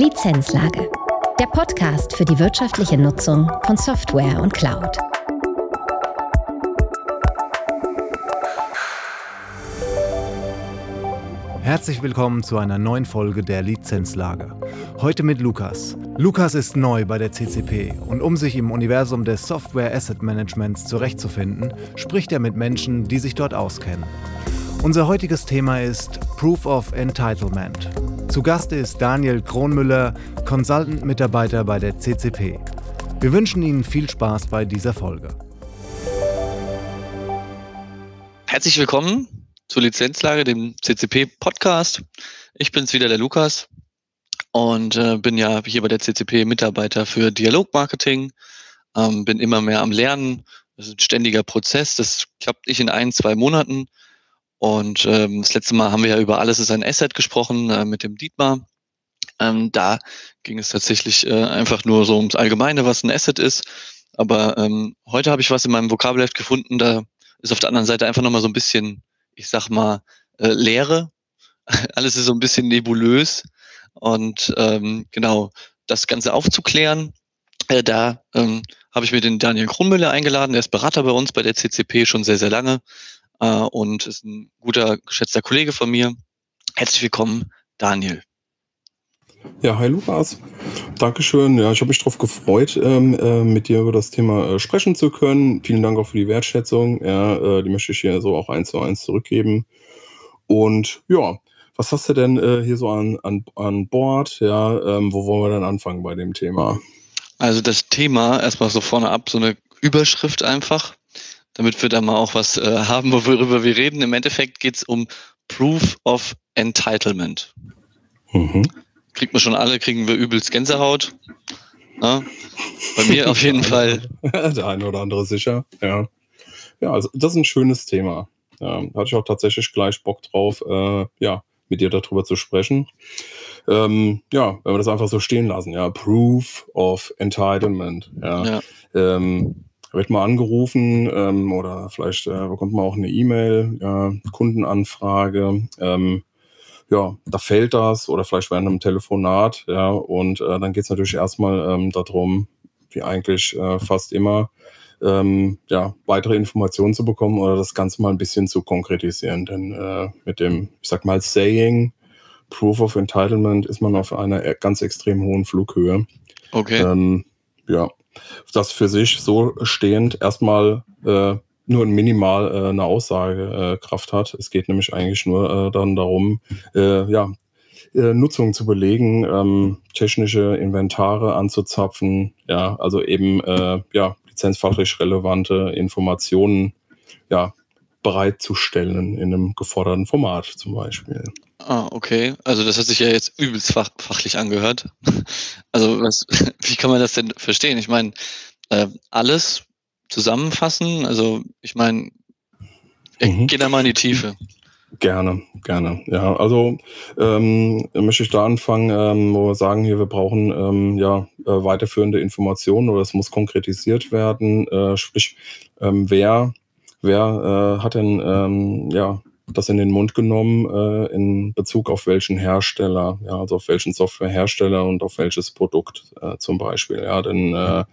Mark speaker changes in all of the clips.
Speaker 1: Lizenzlage. Der Podcast für die wirtschaftliche Nutzung von Software und Cloud.
Speaker 2: Herzlich willkommen zu einer neuen Folge der Lizenzlage. Heute mit Lukas. Lukas ist neu bei der CCP und um sich im Universum des Software Asset Managements zurechtzufinden, spricht er mit Menschen, die sich dort auskennen. Unser heutiges Thema ist Proof of Entitlement. Zu Gast ist Daniel Kronmüller, Consultant-Mitarbeiter bei der CCP. Wir wünschen Ihnen viel Spaß bei dieser Folge.
Speaker 3: Herzlich willkommen zur Lizenzlage, dem CCP-Podcast. Ich bin's wieder, der Lukas, und äh, bin ja hier bei der CCP Mitarbeiter für Dialogmarketing. Ähm, bin immer mehr am Lernen. Das ist ein ständiger Prozess. Das klappt nicht in ein, zwei Monaten. Und ähm, das letzte Mal haben wir ja über Alles ist ein Asset gesprochen äh, mit dem Dietmar. Ähm, da ging es tatsächlich äh, einfach nur so ums Allgemeine, was ein Asset ist. Aber ähm, heute habe ich was in meinem Vokabelheft gefunden, da ist auf der anderen Seite einfach nochmal so ein bisschen, ich sag mal, äh, Leere. Alles ist so ein bisschen nebulös. Und ähm, genau, das Ganze aufzuklären, äh, da ähm, habe ich mir den Daniel Kronmüller eingeladen. Er ist Berater bei uns bei der CCP schon sehr, sehr lange äh, und ist ein guter, geschätzter Kollege von mir. Herzlich willkommen, Daniel.
Speaker 4: Ja, hi Lukas. Dankeschön. Ja, ich habe mich darauf gefreut, ähm, äh, mit dir über das Thema äh, sprechen zu können. Vielen Dank auch für die Wertschätzung. Ja, äh, die möchte ich hier so auch eins zu eins zurückgeben. Und ja, was hast du denn äh, hier so an, an, an Bord? Ja, ähm, wo wollen wir dann anfangen bei dem Thema?
Speaker 3: Also das Thema, erstmal so vorne ab, so eine Überschrift einfach damit wir da mal auch was äh, haben, worüber wir reden. Im Endeffekt geht es um Proof of Entitlement. Mhm. Kriegt man schon alle, kriegen wir übelst Gänsehaut. Ja, bei mir auf jeden Fall.
Speaker 4: Der eine oder andere sicher, ja. Ja, also das ist ein schönes Thema. Ja, hatte ich auch tatsächlich gleich Bock drauf, äh, ja, mit dir darüber zu sprechen. Ähm, ja, wenn wir das einfach so stehen lassen, ja, Proof of Entitlement. Ja. ja. Ähm, wird mal angerufen ähm, oder vielleicht äh, bekommt man auch eine E-Mail, ja, Kundenanfrage. Ähm, ja, da fällt das oder vielleicht während einem Telefonat, ja, und äh, dann geht es natürlich erstmal ähm, darum, wie eigentlich äh, fast immer, ähm, ja, weitere Informationen zu bekommen oder das Ganze mal ein bisschen zu konkretisieren. Denn äh, mit dem, ich sag mal, Saying, Proof of Entitlement ist man auf einer e-, ganz extrem hohen Flughöhe.
Speaker 3: Okay.
Speaker 4: Ähm, ja, das für sich so stehend erstmal äh, nur minimal äh, eine Aussagekraft hat. Es geht nämlich eigentlich nur äh, dann darum, äh, ja, äh, Nutzung zu belegen, ähm, technische Inventare anzuzapfen, ja, also eben äh, ja, lizenzfachlich relevante Informationen ja, bereitzustellen in einem geforderten Format zum Beispiel.
Speaker 3: Ah, okay. Also das hat sich ja jetzt übelst fach, fachlich angehört. Also was, wie kann man das denn verstehen? Ich meine, äh, alles zusammenfassen. Also ich meine, mhm. geh da mal in die Tiefe.
Speaker 4: Gerne, gerne. Ja, also ähm, möchte ich da anfangen, ähm, wo wir sagen, hier wir brauchen ähm, ja äh, weiterführende Informationen oder es muss konkretisiert werden. Äh, sprich, ähm, wer wer äh, hat denn ähm, ja das in den Mund genommen äh, in Bezug auf welchen Hersteller, ja, also auf welchen Softwarehersteller und auf welches Produkt äh, zum Beispiel. Ja, denn äh,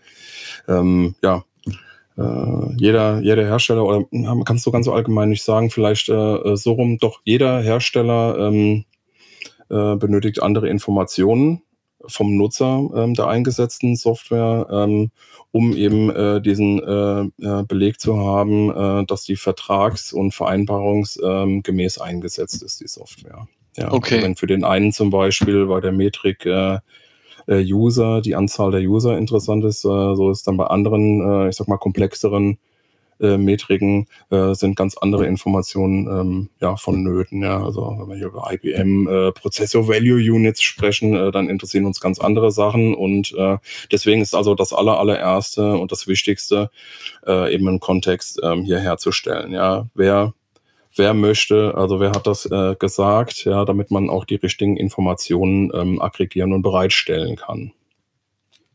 Speaker 4: ähm, ja, äh, jeder, jeder Hersteller, oder kannst du ganz so allgemein nicht sagen, vielleicht äh, so rum, doch jeder Hersteller ähm, äh, benötigt andere Informationen vom Nutzer ähm, der eingesetzten Software, ähm, um eben äh, diesen äh, äh, Beleg zu haben, äh, dass die vertrags- und vereinbarungsgemäß ähm, eingesetzt ist, die Software. Ja, okay. Wenn für den einen zum Beispiel bei der Metrik äh, äh, User, die Anzahl der User interessant ist, so ist dann bei anderen, ich sag mal, komplexeren äh, Metriken äh, sind ganz andere Informationen ähm, ja, vonnöten. Ja. Also wenn wir hier über IBM äh, Processor Value Units sprechen, äh, dann interessieren uns ganz andere Sachen und äh, deswegen ist also das aller, allererste und das Wichtigste äh, eben einen Kontext ähm, hier herzustellen. Ja. Wer wer möchte, also wer hat das äh, gesagt, ja, damit man auch die richtigen Informationen ähm, aggregieren und bereitstellen kann.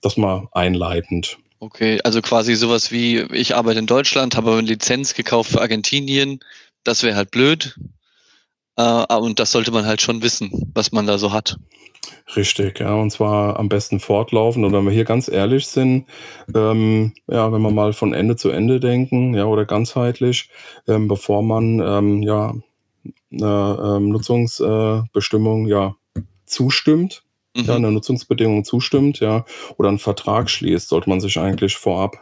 Speaker 4: Das mal einleitend.
Speaker 3: Okay, also quasi sowas wie, ich arbeite in Deutschland, habe eine Lizenz gekauft für Argentinien. Das wäre halt blöd. Äh, und das sollte man halt schon wissen, was man da so hat.
Speaker 4: Richtig, ja, und zwar am besten fortlaufend. Und wenn wir hier ganz ehrlich sind, ähm, ja, wenn wir mal von Ende zu Ende denken, ja, oder ganzheitlich, ähm, bevor man ähm, ja eine ähm, Nutzungsbestimmung äh, ja zustimmt, mhm. ja, eine Nutzungsbedingung zustimmt, ja, oder einen Vertrag schließt, sollte man sich eigentlich vorab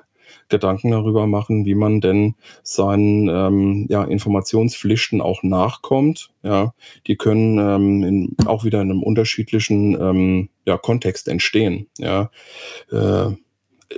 Speaker 4: Gedanken darüber machen, wie man denn seinen ähm, ja, Informationspflichten auch nachkommt. Ja, die können ähm, in, auch wieder in einem unterschiedlichen ähm, ja, Kontext entstehen. Ja, äh,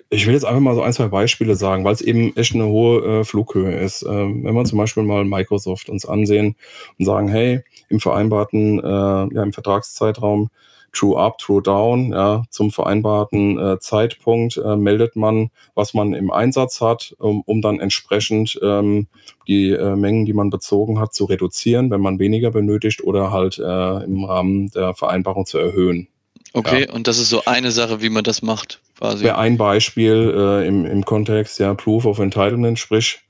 Speaker 4: ich will jetzt einfach mal so ein, zwei Beispiele sagen, weil es eben echt eine hohe äh, Flughöhe ist. Ähm, wenn wir zum Beispiel mal Microsoft uns ansehen und sagen, hey, im vereinbarten, äh, ja, im Vertragszeitraum True Up, True Down, ja, zum vereinbarten äh, Zeitpunkt äh, meldet man, was man im Einsatz hat, um, um dann entsprechend ähm, die äh, Mengen, die man bezogen hat, zu reduzieren, wenn man weniger benötigt oder halt äh, im Rahmen der Vereinbarung zu erhöhen.
Speaker 3: Okay, ja. und das ist so eine Sache, wie man das macht,
Speaker 4: quasi. Wäre ein Beispiel äh, im, im Kontext, ja, Proof of Entitlement, sprich,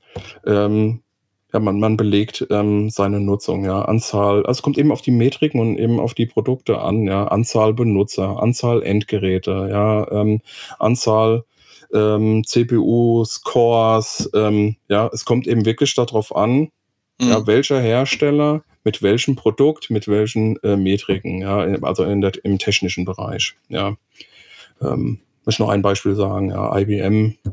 Speaker 4: ähm, ja, man, man belegt ähm, seine Nutzung, ja, Anzahl, also es kommt eben auf die Metriken und eben auf die Produkte an, ja, Anzahl Benutzer, Anzahl Endgeräte, ja, ähm, Anzahl ähm, CPUs, Cores, ähm, ja, es kommt eben wirklich darauf an, mhm. ja, welcher Hersteller mit welchem Produkt, mit welchen äh, Metriken, ja, also in der, im technischen Bereich, ja. Ähm, ich noch ein Beispiel sagen, ja, IBM, äh,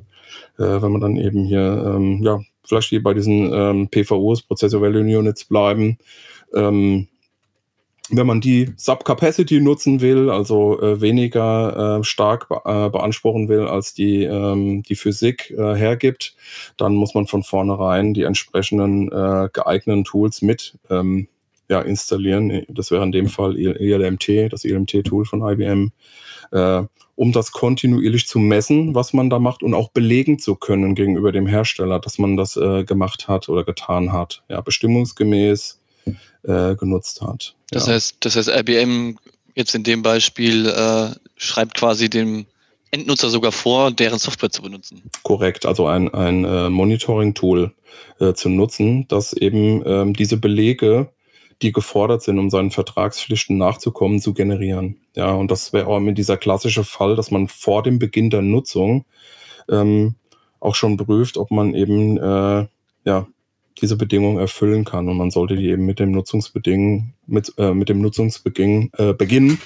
Speaker 4: wenn man dann eben hier, ähm, ja, vielleicht hier bei diesen ähm, PVOs, Processor Value Units bleiben. Ähm, wenn man die Subcapacity nutzen will, also äh, weniger äh, stark be äh, beanspruchen will, als die, ähm, die Physik äh, hergibt, dann muss man von vornherein die entsprechenden äh, geeigneten Tools mit ähm, ja, installieren. Das wäre in dem Fall ELMT, das ELMT-Tool von IBM. Äh, um das kontinuierlich zu messen, was man da macht und auch belegen zu können gegenüber dem Hersteller, dass man das äh, gemacht hat oder getan hat, ja, bestimmungsgemäß äh, genutzt hat.
Speaker 3: Das ja. heißt, das heißt, IBM jetzt in dem Beispiel äh, schreibt quasi dem Endnutzer sogar vor, deren Software zu benutzen.
Speaker 4: Korrekt, also ein, ein äh, Monitoring-Tool äh, zu nutzen, das eben ähm, diese Belege die gefordert sind, um seinen Vertragspflichten nachzukommen, zu generieren. Ja, und das wäre auch mit dieser klassische Fall, dass man vor dem Beginn der Nutzung ähm, auch schon prüft, ob man eben äh, ja, diese Bedingungen erfüllen kann. Und man sollte die eben mit dem Nutzungsbedingen, mit, äh, mit dem Nutzungsbeginn äh, Beginn,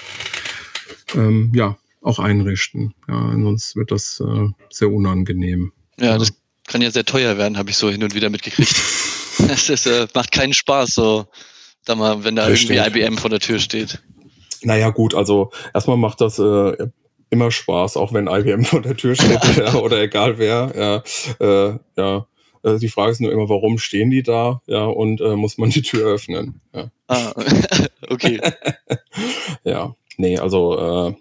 Speaker 4: ähm, ja, auch einrichten. Ja, sonst wird das äh, sehr unangenehm.
Speaker 3: Ja, ja, das kann ja sehr teuer werden, habe ich so hin und wieder mitgekriegt. das ist, äh, macht keinen Spaß, so Sag mal, wenn da Richtig. irgendwie IBM vor der Tür steht.
Speaker 4: Naja, gut, also erstmal macht das äh, immer Spaß, auch wenn IBM vor der Tür steht ja, oder egal wer. Ja, äh, ja. Äh, die Frage ist nur immer, warum stehen die da? Ja, und äh, muss man die Tür öffnen? Ja.
Speaker 3: Ah, okay.
Speaker 4: ja, nee, also äh,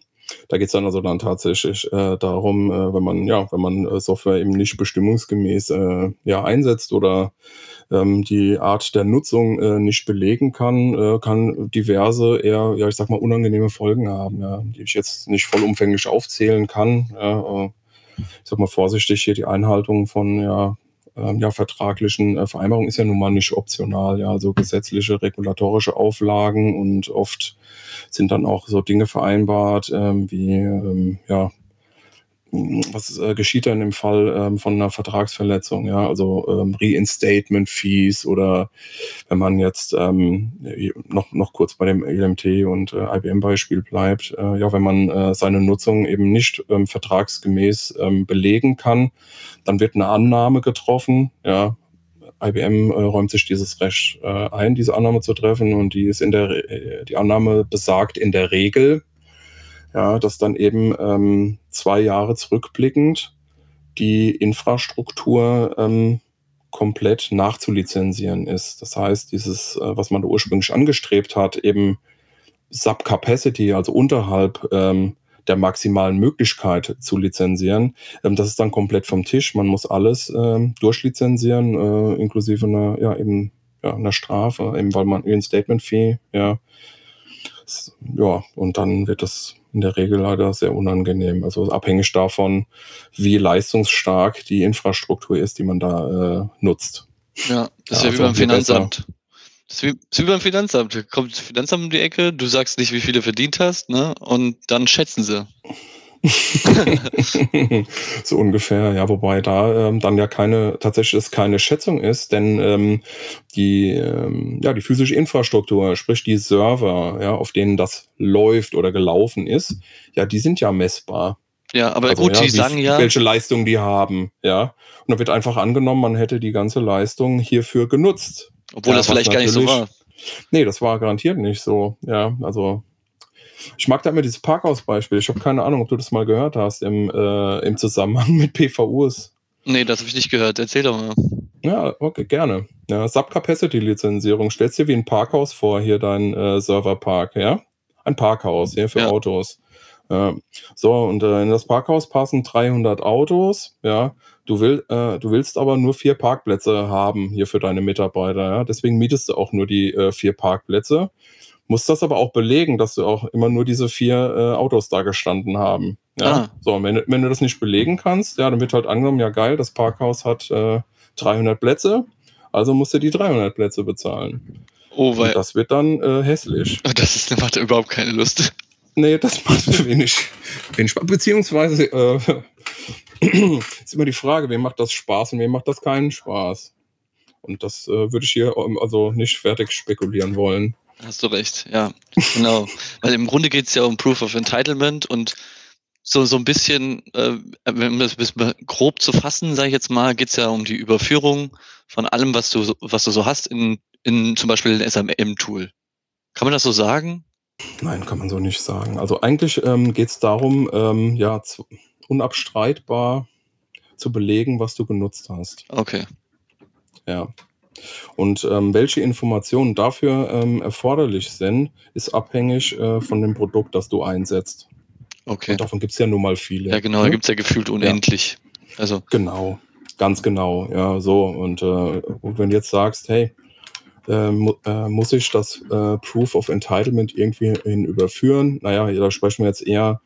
Speaker 4: da geht es dann also dann tatsächlich äh, darum, äh, wenn man, ja, wenn man äh, Software eben nicht bestimmungsgemäß äh, ja, einsetzt oder ähm, die Art der Nutzung äh, nicht belegen kann, äh, kann diverse eher, ja, ich sag mal, unangenehme Folgen haben, ja, die ich jetzt nicht vollumfänglich aufzählen kann. Ja, äh, ich sag mal vorsichtig hier die Einhaltung von ja, ähm, ja, vertraglichen äh, Vereinbarungen ist ja nun mal nicht optional. Ja, also gesetzliche, regulatorische Auflagen und oft sind dann auch so Dinge vereinbart, ähm, wie ähm, ja, was äh, geschieht dann im Fall ähm, von einer Vertragsverletzung, ja, also ähm, Reinstatement Fees oder wenn man jetzt ähm, noch, noch kurz bei dem LMT und äh, IBM Beispiel bleibt, äh, ja, wenn man äh, seine Nutzung eben nicht ähm, vertragsgemäß ähm, belegen kann, dann wird eine Annahme getroffen, ja, IBM äh, räumt sich dieses Recht äh, ein, diese Annahme zu treffen und die ist in der äh, die Annahme besagt in der Regel, ja, dass dann eben ähm, zwei Jahre zurückblickend die Infrastruktur ähm, komplett nachzulizenzieren ist. Das heißt, dieses, äh, was man da ursprünglich angestrebt hat, eben Subcapacity, also unterhalb ähm, der maximalen Möglichkeit zu lizenzieren, ähm, das ist dann komplett vom Tisch. Man muss alles ähm, durchlizenzieren, äh, inklusive einer, ja, eben, ja, einer Strafe, eben weil man ein Statement Fee, ja, ja, und dann wird das in der Regel leider sehr unangenehm. Also abhängig davon, wie leistungsstark die Infrastruktur ist, die man da äh, nutzt.
Speaker 3: Ja, das ist ja, ja wie also beim Finanzamt. ist wie, ist wie beim Finanzamt. Kommt das Finanzamt um die Ecke, du sagst nicht, wie viel du verdient hast, ne? Und dann schätzen sie.
Speaker 4: so ungefähr, ja, wobei da ähm, dann ja keine, tatsächlich es keine Schätzung ist, denn ähm, die, ähm, ja, die physische Infrastruktur, sprich die Server, ja, auf denen das läuft oder gelaufen ist, ja, die sind ja messbar.
Speaker 3: Ja, aber also, gut, ja, die sagen ja.
Speaker 4: Welche Leistung die haben, ja. Und da wird einfach angenommen, man hätte die ganze Leistung hierfür genutzt.
Speaker 3: Obwohl
Speaker 4: ja,
Speaker 3: das vielleicht gar nicht so war.
Speaker 4: Nee, das war garantiert nicht so, ja. Also ich mag da immer dieses Parkhaus-Beispiel. Ich habe keine Ahnung, ob du das mal gehört hast im, äh, im Zusammenhang mit PVUs.
Speaker 3: Nee, das habe ich nicht gehört. Erzähl doch mal.
Speaker 4: Ja, okay, gerne. Ja, Sub-Capacity-Lizenzierung. Stellst dir wie ein Parkhaus vor, hier dein äh, Serverpark, ja? Ein Parkhaus, hier für ja. Autos. Ja. So, und äh, in das Parkhaus passen 300 Autos, ja. Du, will, äh, du willst aber nur vier Parkplätze haben hier für deine Mitarbeiter, ja. Deswegen mietest du auch nur die äh, vier Parkplätze muss das aber auch belegen, dass du auch immer nur diese vier äh, Autos da gestanden haben. Ja, ah. so, wenn, wenn du das nicht belegen kannst, ja, dann wird halt angenommen, ja geil, das Parkhaus hat äh, 300 Plätze, also musst du die 300 Plätze bezahlen. Oh, weil. Und das wird dann äh, hässlich.
Speaker 3: Das ist, macht überhaupt keine Lust.
Speaker 4: Nee, das macht wenig, wenig Spaß. Beziehungsweise äh, ist immer die Frage, wem macht das Spaß und wem macht das keinen Spaß. Und das äh, würde ich hier ähm, also nicht fertig spekulieren wollen.
Speaker 3: Hast du recht, ja. Genau. Weil im Grunde geht es ja um Proof of Entitlement und so, so ein bisschen, äh, wenn das grob zu fassen, sage ich jetzt mal, geht es ja um die Überführung von allem, was du, was du so hast, in, in zum Beispiel ein SMM-Tool. Kann man das so sagen?
Speaker 4: Nein, kann man so nicht sagen. Also eigentlich ähm, geht es darum, ähm, ja, zu, unabstreitbar zu belegen, was du genutzt hast.
Speaker 3: Okay.
Speaker 4: Ja. Und ähm, welche Informationen dafür ähm, erforderlich sind, ist abhängig äh, von dem Produkt, das du einsetzt.
Speaker 3: Okay. Und
Speaker 4: davon gibt es ja nun mal viele.
Speaker 3: Ja, genau, ne? da gibt es ja gefühlt unendlich.
Speaker 4: Ja. Also. Genau, ganz genau. Ja, so. Und, äh, und wenn du jetzt sagst, hey, äh, mu äh, muss ich das äh, Proof of Entitlement irgendwie hin überführen? Naja, da sprechen wir jetzt eher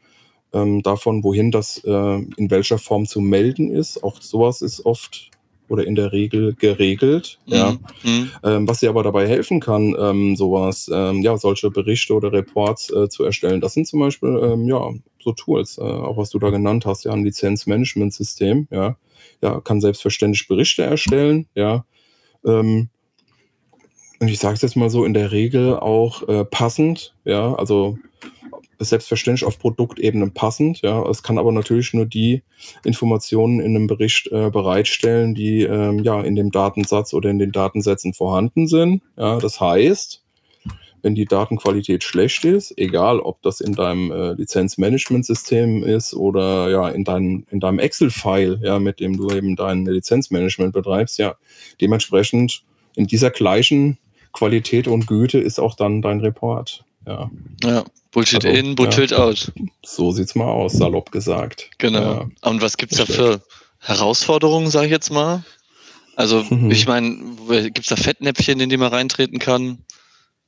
Speaker 4: ähm, davon, wohin das äh, in welcher Form zu melden ist. Auch sowas ist oft oder in der Regel geregelt. Mhm. Ja. Mhm. Ähm, was dir aber dabei helfen kann, ähm, sowas, ähm, ja, solche Berichte oder Reports äh, zu erstellen. Das sind zum Beispiel, ähm, ja, so Tools, äh, auch was du da genannt hast, ja, ein Lizenzmanagementsystem, ja. Ja, kann selbstverständlich Berichte erstellen, ja. Ähm, und ich sage es jetzt mal so, in der Regel auch äh, passend, ja, also ist selbstverständlich auf Produktebene passend. Ja, es kann aber natürlich nur die Informationen in einem Bericht äh, bereitstellen, die ähm, ja in dem Datensatz oder in den Datensätzen vorhanden sind. Ja, das heißt, wenn die Datenqualität schlecht ist, egal ob das in deinem äh, Lizenzmanagementsystem ist oder ja in, dein, in deinem Excel-File, ja, mit dem du eben dein Lizenzmanagement betreibst, ja, dementsprechend in dieser gleichen Qualität und Güte ist auch dann dein Report. Ja.
Speaker 3: ja. Bullshit also, in, Bullshit ja, out.
Speaker 4: So sieht's mal aus, salopp gesagt.
Speaker 3: Genau. Ja. Und was gibt's da für Herausforderungen, sage ich jetzt mal? Also, mhm. ich meine, gibt's da Fettnäpfchen, in die man reintreten kann?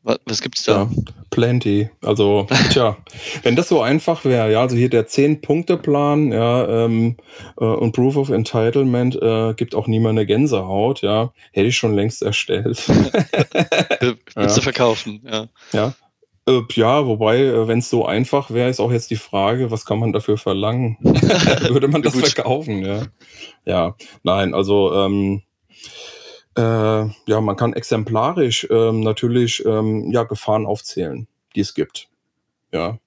Speaker 3: Was, was gibt's da?
Speaker 4: Ja, plenty. Also, tja, wenn das so einfach wäre, ja, also hier der 10-Punkte-Plan, ja, ähm, äh, und Proof of Entitlement äh, gibt auch niemand eine Gänsehaut, ja, hätte ich schon längst erstellt.
Speaker 3: Willst ja. du verkaufen, ja.
Speaker 4: Ja, äh, ja, wobei, äh, wenn es so einfach wäre, ist auch jetzt die Frage, was kann man dafür verlangen? Würde man das verkaufen? Ja. ja, nein, also ähm, äh, ja, man kann exemplarisch ähm, natürlich ähm, ja, Gefahren aufzählen, die es gibt. Ja.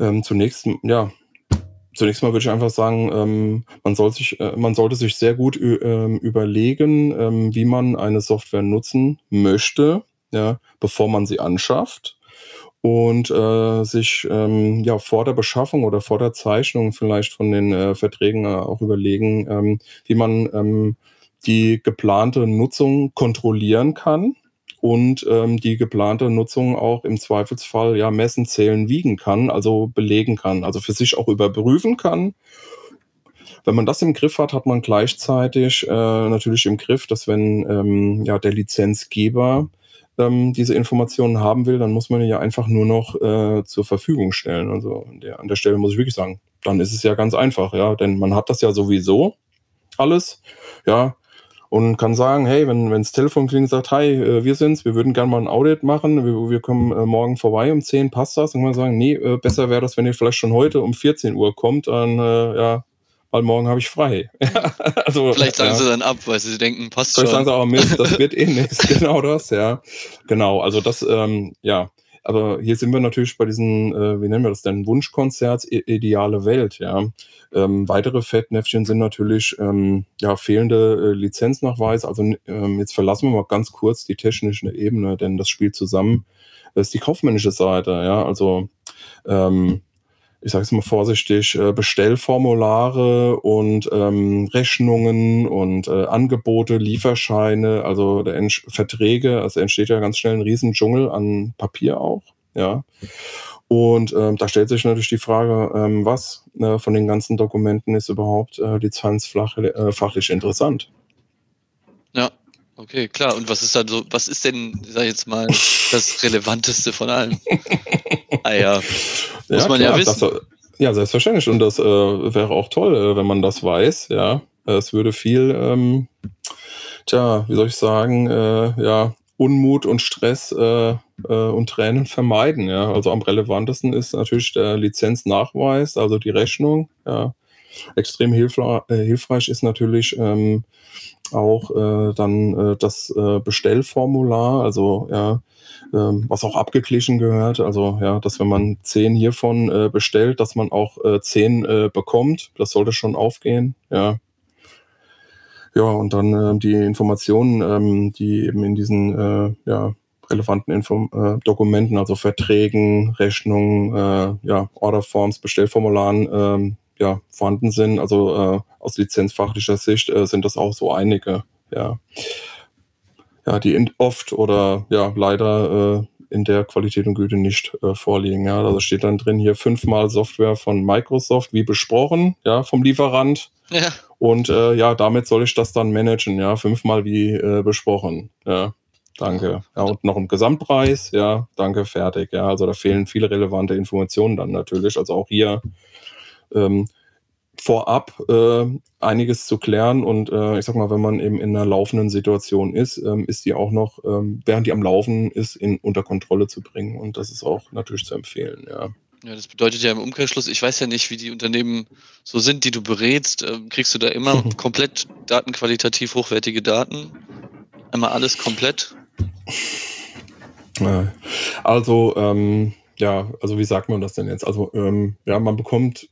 Speaker 4: Ähm, zunächst, ja, zunächst mal würde ich einfach sagen, ähm, man, soll sich, äh, man sollte sich sehr gut ähm, überlegen, ähm, wie man eine Software nutzen möchte ja, bevor man sie anschafft und äh, sich ähm, ja vor der Beschaffung oder vor der Zeichnung vielleicht von den äh, Verträgen äh, auch überlegen, ähm, wie man ähm, die geplante Nutzung kontrollieren kann und ähm, die geplante Nutzung auch im Zweifelsfall ja messen, zählen, wiegen kann, also belegen kann, also für sich auch überprüfen kann. Wenn man das im Griff hat, hat man gleichzeitig äh, natürlich im Griff, dass wenn ähm, ja der Lizenzgeber ähm, diese Informationen haben will, dann muss man ja einfach nur noch äh, zur Verfügung stellen. Also an der, an der Stelle muss ich wirklich sagen, dann ist es ja ganz einfach, ja, denn man hat das ja sowieso alles, ja, und kann sagen, hey, wenn wenns Telefon klingt, sagt, hi, äh, wir sind's, wir würden gerne mal ein Audit machen, wir, wir kommen äh, morgen vorbei um 10, passt das? Und kann man sagen, nee, äh, besser wäre das, wenn ihr vielleicht schon heute um 14 Uhr kommt, dann äh, ja, weil morgen habe ich frei.
Speaker 3: also, Vielleicht sagen ja. sie dann ab, weil sie denken, passt Vielleicht
Speaker 4: schon. Vielleicht sagen sie auch, Mist, das wird eh nichts. Genau das, ja. Genau, also das, ähm, ja. Aber hier sind wir natürlich bei diesen, äh, wie nennen wir das denn, Wunschkonzerts, ideale Welt, ja. Ähm, weitere Fettnäpfchen sind natürlich ähm, ja, fehlende äh, Lizenznachweis. Also ähm, jetzt verlassen wir mal ganz kurz die technische Ebene, denn das spielt zusammen. Das ist die kaufmännische Seite, ja. Also ähm, ich sage es mal vorsichtig, äh, Bestellformulare und ähm, Rechnungen und äh, Angebote, Lieferscheine, also Verträge, also entsteht ja ganz schnell ein Riesendschungel an Papier auch, ja. Und ähm, da stellt sich natürlich die Frage, ähm, was äh, von den ganzen Dokumenten ist überhaupt äh, lizenzfachlich äh, interessant?
Speaker 3: Ja, okay, klar. Und was ist dann so, was ist denn, sag ich jetzt mal, das Relevanteste von allem? ah ja,
Speaker 4: muss ja, man klar, ja wissen. Das, ja, selbstverständlich. Und das äh, wäre auch toll, äh, wenn man das weiß, ja. Es würde viel, ähm, tja, wie soll ich sagen, äh, ja, Unmut und Stress äh, äh, und Tränen vermeiden. Ja. Also am relevantesten ist natürlich der Lizenznachweis, also die Rechnung. Ja. Extrem hilfreich, äh, hilfreich ist natürlich ähm, auch äh, dann äh, das äh, Bestellformular, also ja, ähm, was auch abgeglichen gehört. Also ja, dass wenn man zehn hiervon äh, bestellt, dass man auch äh, zehn äh, bekommt. Das sollte schon aufgehen. Ja. Ja, und dann die Informationen, ähm, die eben in diesen ja, relevanten Info Dokumenten, also Verträgen, Rechnungen, ja, Orderforms, Bestellformularen, ähm, ja, vorhanden sind. Also äh, aus lizenzfachlicher Sicht äh, sind das auch so einige, ja ja, die oft oder ja leider äh, in der Qualität und Güte nicht äh, vorliegen. Ja, also steht dann drin hier fünfmal Software von Microsoft, wie besprochen, ja, vom Lieferant. Ja. Und äh, ja, damit soll ich das dann managen, ja, fünfmal wie äh, besprochen. Ja, danke. Ja, und noch ein Gesamtpreis, ja, danke, fertig. Ja, also da fehlen viele relevante Informationen dann natürlich. Also auch hier ähm, vorab äh, einiges zu klären und äh, ich sag mal, wenn man eben in einer laufenden Situation ist, ähm, ist die auch noch, ähm, während die am Laufen ist, in, unter Kontrolle zu bringen und das ist auch natürlich zu empfehlen, ja.
Speaker 3: Ja, das bedeutet ja im Umkehrschluss, ich weiß ja nicht, wie die Unternehmen so sind, die du berätst. Äh, kriegst du da immer komplett datenqualitativ hochwertige Daten? Einmal alles komplett?
Speaker 4: Also, ähm, ja, also wie sagt man das denn jetzt? Also, ähm, ja, man bekommt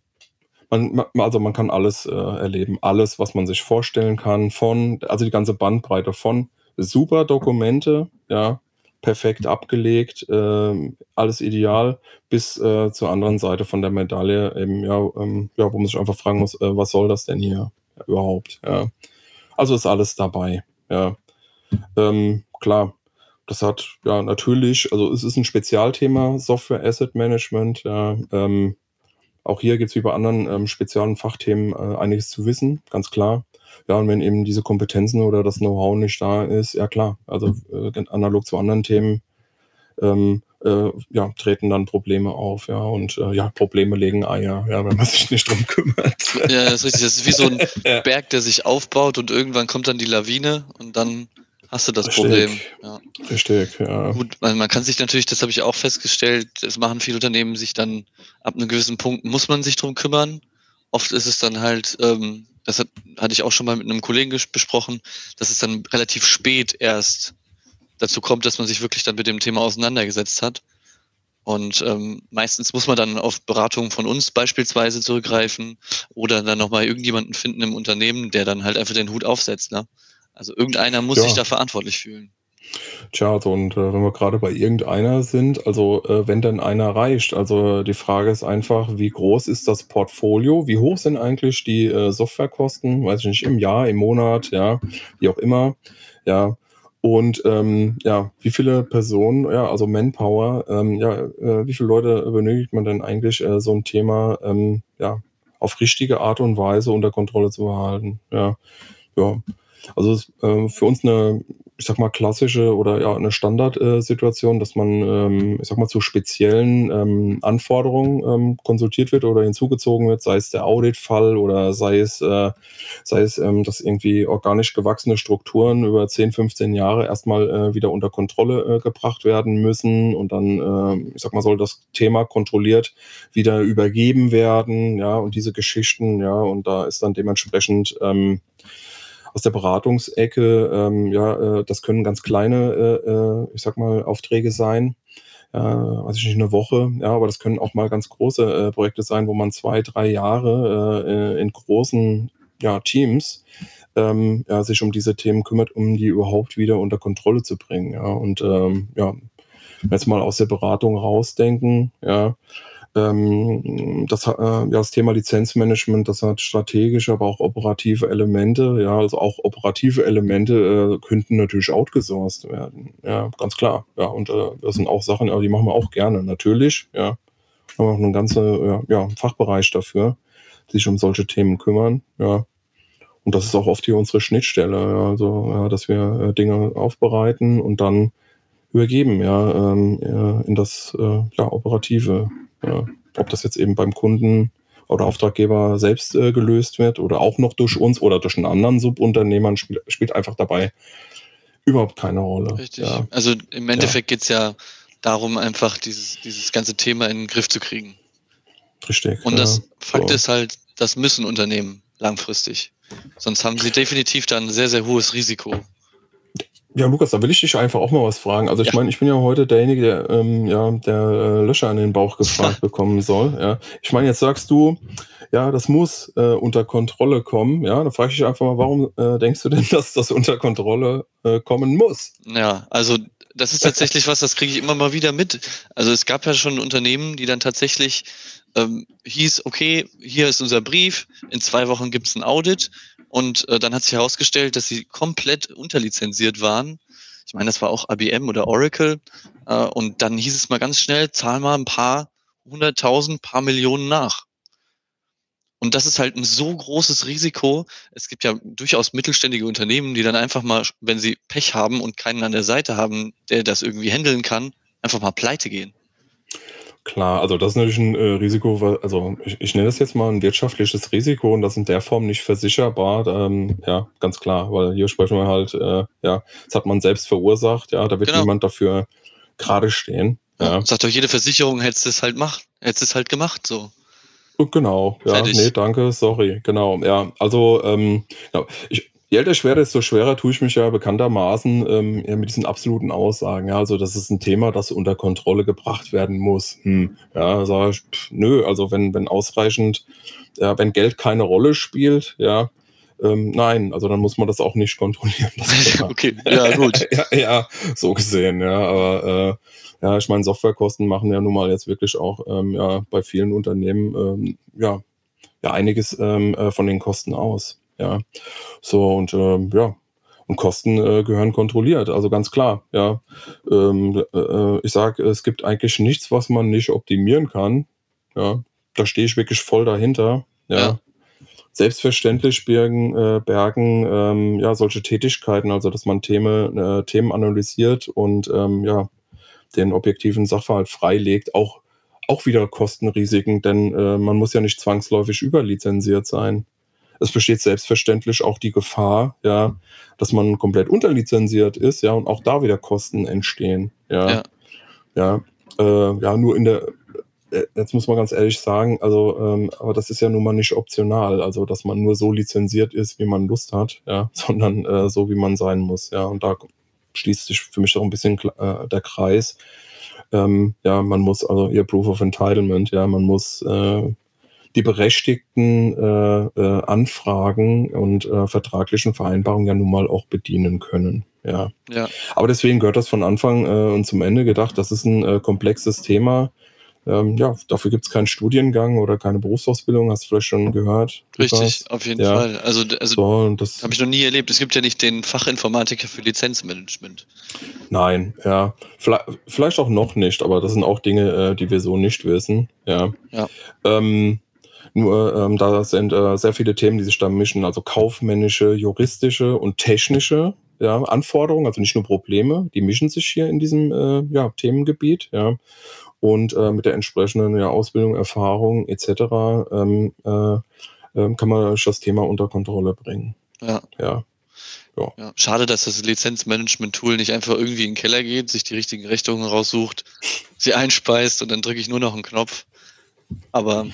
Speaker 4: man, also man kann alles äh, erleben, alles, was man sich vorstellen kann, von, also die ganze Bandbreite von super Dokumente, ja, perfekt abgelegt, äh, alles ideal, bis äh, zur anderen Seite von der Medaille, eben, ja, ähm, ja, wo man sich einfach fragen muss, äh, was soll das denn hier überhaupt? Ja. Also ist alles dabei, ja. Ähm, klar, das hat ja natürlich, also es ist ein Spezialthema, Software Asset Management, ja, ähm, auch hier gibt es wie bei anderen ähm, speziellen Fachthemen äh, einiges zu wissen, ganz klar. Ja, und wenn eben diese Kompetenzen oder das Know-how nicht da ist, ja klar, also äh, analog zu anderen Themen, ähm, äh, ja, treten dann Probleme auf, ja, und äh, ja, Probleme legen Eier, ja, wenn man sich nicht drum kümmert.
Speaker 3: Ja, das ist richtig. Das ist wie so ein Berg, der sich aufbaut und irgendwann kommt dann die Lawine und dann hast du das Richtig. Problem. Ja.
Speaker 4: Richtig, ja.
Speaker 3: Gut, man, kann sich natürlich, das habe ich auch festgestellt, das machen viele Unternehmen sich dann ab einem gewissen Punkt, muss man sich drum kümmern. Oft ist es dann halt, ähm, das hat, hatte ich auch schon mal mit einem Kollegen besprochen, dass es dann relativ spät erst dazu kommt, dass man sich wirklich dann mit dem Thema auseinandergesetzt hat. Und ähm, meistens muss man dann auf Beratungen von uns beispielsweise zurückgreifen oder dann nochmal irgendjemanden finden im Unternehmen, der dann halt einfach den Hut aufsetzt. Ne? Also irgendeiner muss ja. sich da verantwortlich fühlen.
Speaker 4: Tja, also und äh, wenn wir gerade bei irgendeiner sind, also äh, wenn denn einer reicht, also die Frage ist einfach, wie groß ist das Portfolio? Wie hoch sind eigentlich die äh, Softwarekosten? Weiß ich nicht, im Jahr, im Monat, ja, wie auch immer, ja. Und ähm, ja, wie viele Personen, ja, also Manpower, ähm, ja, äh, wie viele Leute benötigt man denn eigentlich, äh, so ein Thema, ähm, ja, auf richtige Art und Weise unter Kontrolle zu behalten? Ja, ja. Also ist, äh, für uns eine ich sag mal, klassische oder ja, eine Standardsituation, äh, dass man, ähm, ich sag mal, zu speziellen ähm, Anforderungen ähm, konsultiert wird oder hinzugezogen wird, sei es der Auditfall oder sei es, äh, sei es, ähm, dass irgendwie organisch gewachsene Strukturen über 10, 15 Jahre erstmal äh, wieder unter Kontrolle äh, gebracht werden müssen und dann, äh, ich sag mal, soll das Thema kontrolliert wieder übergeben werden, ja, und diese Geschichten, ja, und da ist dann dementsprechend ähm, aus der Beratungsecke, ähm, ja, äh, das können ganz kleine, äh, äh, ich sag mal, Aufträge sein. Äh, weiß ich nicht, eine Woche, ja, aber das können auch mal ganz große äh, Projekte sein, wo man zwei, drei Jahre äh, in großen ja, Teams ähm, ja, sich um diese Themen kümmert, um die überhaupt wieder unter Kontrolle zu bringen. Ja. Und ähm, ja, jetzt mal aus der Beratung rausdenken, ja, ähm, das, äh, ja, das Thema Lizenzmanagement, das hat strategische, aber auch operative Elemente. Ja, also auch operative Elemente äh, könnten natürlich outgesourced werden. Ja, ganz klar. Ja, und äh, das sind auch Sachen, die machen wir auch gerne. Natürlich, ja. Haben auch einen ganzen ja, Fachbereich dafür, die sich um solche Themen kümmern. Ja. Und das ist auch oft hier unsere Schnittstelle, ja, also ja, dass wir äh, Dinge aufbereiten und dann übergeben, ja, ähm, in das äh, ja, operative ja, ob das jetzt eben beim Kunden oder Auftraggeber selbst äh, gelöst wird oder auch noch durch uns oder durch einen anderen Subunternehmer, spiel, spielt einfach dabei überhaupt keine Rolle.
Speaker 3: Richtig. Ja. Also im Endeffekt ja. geht es ja darum, einfach dieses, dieses ganze Thema in den Griff zu kriegen.
Speaker 4: Richtig.
Speaker 3: Und das Fakt so. ist halt, das müssen Unternehmen langfristig. Sonst haben sie definitiv dann ein sehr, sehr hohes Risiko.
Speaker 4: Ja, Lukas, da will ich dich einfach auch mal was fragen. Also ich ja. meine, ich bin ja heute derjenige, der, ähm, ja, der äh, Löcher an den Bauch gefragt bekommen soll. Ja. Ich meine, jetzt sagst du, ja, das muss äh, unter Kontrolle kommen. Ja, dann frage ich dich einfach mal, warum äh, denkst du denn, dass das unter Kontrolle äh, kommen muss?
Speaker 3: Ja, also das ist tatsächlich was, das kriege ich immer mal wieder mit. Also es gab ja schon Unternehmen, die dann tatsächlich ähm, hieß, okay, hier ist unser Brief, in zwei Wochen gibt es ein Audit und äh, dann hat sich herausgestellt, dass sie komplett unterlizenziert waren. Ich meine, das war auch IBM oder Oracle. Äh, und dann hieß es mal ganz schnell, zahl mal ein paar hunderttausend, paar Millionen nach. Und das ist halt ein so großes Risiko. Es gibt ja durchaus mittelständige Unternehmen, die dann einfach mal, wenn sie Pech haben und keinen an der Seite haben, der das irgendwie handeln kann, einfach mal pleite gehen.
Speaker 4: Klar, also das ist natürlich ein äh, Risiko, also ich, ich nenne das jetzt mal ein wirtschaftliches Risiko und das in der Form nicht versicherbar. Ähm, ja, ganz klar, weil hier sprechen wir halt, äh, ja, das hat man selbst verursacht, ja, da wird genau. niemand dafür gerade stehen. Ja.
Speaker 3: ja. Sagt doch jede Versicherung, hättest es halt macht, hättest es halt gemacht, so.
Speaker 4: Genau, ja, Fertig. nee, danke, sorry, genau, ja, also, ähm, ja, ich, Je älter ich werde, desto schwerer tue ich mich ja bekanntermaßen ähm, ja, mit diesen absoluten Aussagen. Ja, also das ist ein Thema, das unter Kontrolle gebracht werden muss. Hm, ja, sage ich, pff, nö, also wenn, wenn ausreichend, ja, wenn Geld keine Rolle spielt, ja, ähm, nein, also dann muss man das auch nicht kontrollieren.
Speaker 3: okay, ja, gut.
Speaker 4: ja, ja, so gesehen, ja, aber äh, ja, ich meine, Softwarekosten machen ja nun mal jetzt wirklich auch ähm, ja, bei vielen Unternehmen ähm, ja, ja einiges ähm, äh, von den Kosten aus. Ja, so und ähm, ja, und Kosten äh, gehören kontrolliert, also ganz klar. Ja, ähm, äh, ich sage, es gibt eigentlich nichts, was man nicht optimieren kann. Ja, da stehe ich wirklich voll dahinter. Ja. ja. Selbstverständlich bergen, äh, bergen ähm, ja solche Tätigkeiten, also dass man Themen, äh, Themen analysiert und ähm, ja den objektiven Sachverhalt freilegt, auch auch wieder Kostenrisiken, denn äh, man muss ja nicht zwangsläufig überlizenziert sein es besteht selbstverständlich auch die Gefahr, ja, dass man komplett unterlizenziert ist, ja, und auch da wieder Kosten entstehen, ja. Ja, ja, äh, ja nur in der, äh, jetzt muss man ganz ehrlich sagen, also, ähm, aber das ist ja nun mal nicht optional, also, dass man nur so lizenziert ist, wie man Lust hat, ja, sondern äh, so, wie man sein muss, ja, und da schließt sich für mich auch ein bisschen äh, der Kreis. Ähm, ja, man muss, also ihr Proof of Entitlement, ja, man muss äh, die berechtigten äh, äh, Anfragen und äh, vertraglichen Vereinbarungen ja nun mal auch bedienen können. Ja. ja. Aber deswegen gehört das von Anfang äh, und zum Ende gedacht. Das ist ein äh, komplexes Thema. Ähm, ja, dafür gibt es keinen Studiengang oder keine Berufsausbildung, hast du vielleicht schon gehört.
Speaker 3: Richtig, auf jeden ja. Fall. Also, also so, das habe ich noch nie erlebt. Es gibt ja nicht den Fachinformatiker für Lizenzmanagement.
Speaker 4: Nein, ja. Vielleicht auch noch nicht, aber das sind auch Dinge, äh, die wir so nicht wissen. Ja. ja. Ähm, nur ähm, da sind äh, sehr viele Themen, die sich da mischen, also kaufmännische, juristische und technische. ja, Anforderungen, also nicht nur Probleme, die mischen sich hier in diesem äh, ja, Themengebiet, ja. Und äh, mit der entsprechenden ja, Ausbildung, Erfahrung etc. Ähm, äh, ähm, kann man das Thema unter Kontrolle bringen.
Speaker 3: Ja.
Speaker 4: Ja.
Speaker 3: Ja. ja. Schade, dass das Lizenzmanagement-Tool nicht einfach irgendwie in den Keller geht, sich die richtigen Richtungen raussucht, sie einspeist und dann drücke ich nur noch einen Knopf. Aber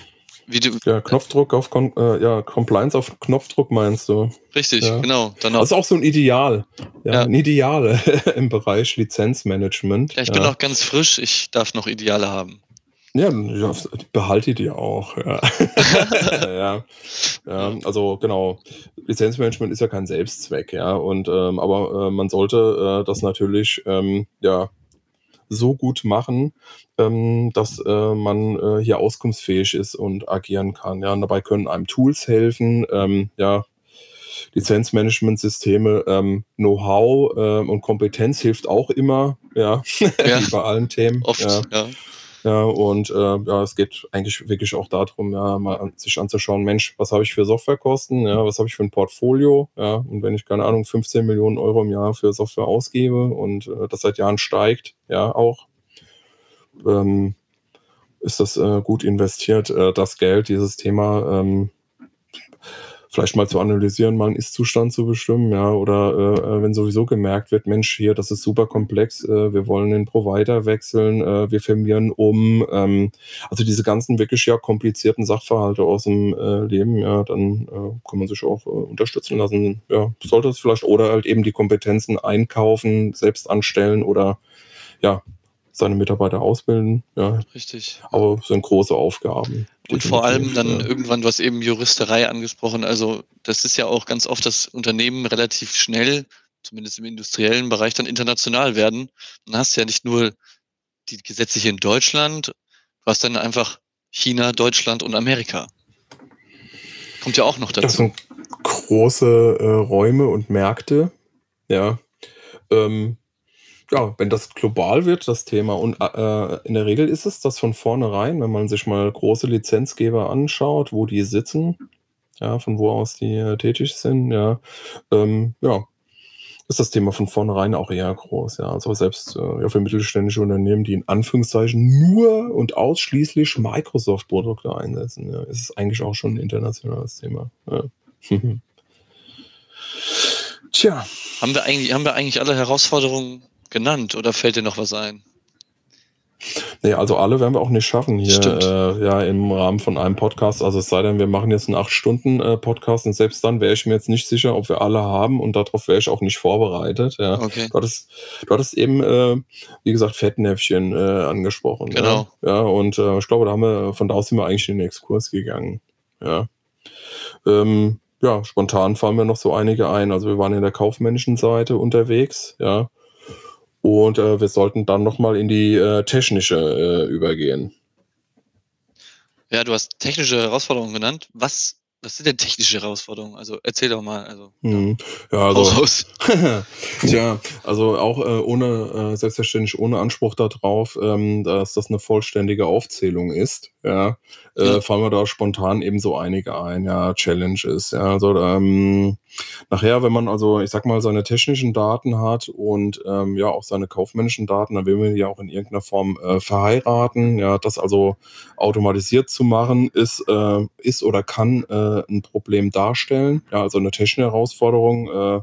Speaker 3: wie du.
Speaker 4: Ja, Knopfdruck auf äh, ja, Compliance auf Knopfdruck meinst du.
Speaker 3: Richtig, ja. genau.
Speaker 4: Dann auch, das ist auch so ein Ideal. Ja, ja. Ein Ideal im Bereich Lizenzmanagement.
Speaker 3: Ja, ich bin auch ganz frisch, ich darf noch Ideale haben.
Speaker 4: Ja, ja behalte die auch. Ja. ja. ja. also genau. Lizenzmanagement ist ja kein Selbstzweck, ja. Und ähm, aber äh, man sollte äh, das natürlich ähm, ja so gut machen, ähm, dass äh, man äh, hier auskunftsfähig ist und agieren kann. Ja, und dabei können einem Tools helfen, ähm, ja, Lizenzmanagementsysteme, ähm, Know-how äh, und Kompetenz hilft auch immer, ja, ja. wie bei allen Themen.
Speaker 3: Oft, ja. ja.
Speaker 4: Ja, und äh, ja, es geht eigentlich wirklich auch darum, ja, mal an, sich anzuschauen, Mensch, was habe ich für Softwarekosten, ja, was habe ich für ein Portfolio, ja, und wenn ich, keine Ahnung, 15 Millionen Euro im Jahr für Software ausgebe und äh, das seit Jahren steigt, ja, auch, ähm, ist das äh, gut investiert, äh, das Geld, dieses Thema, ähm, vielleicht mal zu analysieren, mal einen Ist-Zustand zu bestimmen, ja, oder äh, äh, wenn sowieso gemerkt wird, Mensch, hier, das ist super komplex, äh, wir wollen den Provider wechseln, äh, wir firmieren um, ähm, also diese ganzen wirklich ja komplizierten Sachverhalte aus dem äh, Leben, ja, dann äh, kann man sich auch äh, unterstützen lassen, ja, sollte es vielleicht, oder halt eben die Kompetenzen einkaufen, selbst anstellen oder ja, seine Mitarbeiter ausbilden. Ja.
Speaker 3: Richtig.
Speaker 4: Aber es sind große Aufgaben.
Speaker 3: Und vor allem dann ja. irgendwann, du hast eben Juristerei angesprochen. Also das ist ja auch ganz oft, dass Unternehmen relativ schnell, zumindest im industriellen Bereich, dann international werden. Dann hast du ja nicht nur die Gesetze hier in Deutschland, du hast dann einfach China, Deutschland und Amerika. Kommt ja auch noch dazu.
Speaker 4: Das sind große äh, Räume und Märkte. Ja. Ähm, ja, wenn das global wird, das Thema, und äh, in der Regel ist es das von vornherein, wenn man sich mal große Lizenzgeber anschaut, wo die sitzen, ja, von wo aus die äh, tätig sind, ja, ähm, ja, ist das Thema von vornherein auch eher groß, ja. Also selbst äh, ja, für mittelständische Unternehmen, die in Anführungszeichen nur und ausschließlich Microsoft-Produkte einsetzen, ja, ist es eigentlich auch schon ein internationales Thema. Ja.
Speaker 3: Tja. Haben wir eigentlich, haben wir eigentlich alle Herausforderungen genannt oder fällt dir noch was ein?
Speaker 4: Nee, also alle werden wir auch nicht schaffen hier äh, ja im Rahmen von einem Podcast. Also es sei denn, wir machen jetzt einen 8-Stunden-Podcast äh, und selbst dann wäre ich mir jetzt nicht sicher, ob wir alle haben und darauf wäre ich auch nicht vorbereitet. Ja. Okay. Du, hattest, du hattest eben, äh, wie gesagt, Fettnäpfchen äh, angesprochen.
Speaker 3: Genau.
Speaker 4: Ja, ja und äh, ich glaube, da haben wir, von da aus sind wir eigentlich in den Exkurs gegangen. Ja. Ähm, ja, spontan fallen mir noch so einige ein. Also wir waren in der kaufmännischen Seite unterwegs, ja. Und äh, wir sollten dann nochmal in die äh, technische äh, übergehen.
Speaker 3: Ja, du hast technische Herausforderungen genannt. Was was sind denn technische Herausforderungen? Also erzähl doch mal. Also,
Speaker 4: mhm. ja, also. Tja, also auch äh, ohne, äh, selbstverständlich ohne Anspruch darauf, ähm, dass das eine vollständige Aufzählung ist, ja, äh, ja. fallen wir da spontan eben so einige ein, ja, Challenges, ja, also ähm, nachher, wenn man also, ich sag mal, seine technischen Daten hat und ähm, ja auch seine kaufmännischen Daten, dann will man die auch in irgendeiner Form äh, verheiraten, ja, das also automatisiert zu machen, ist, äh, ist oder kann äh, ein Problem darstellen. Ja, also eine technische Herausforderung. Äh,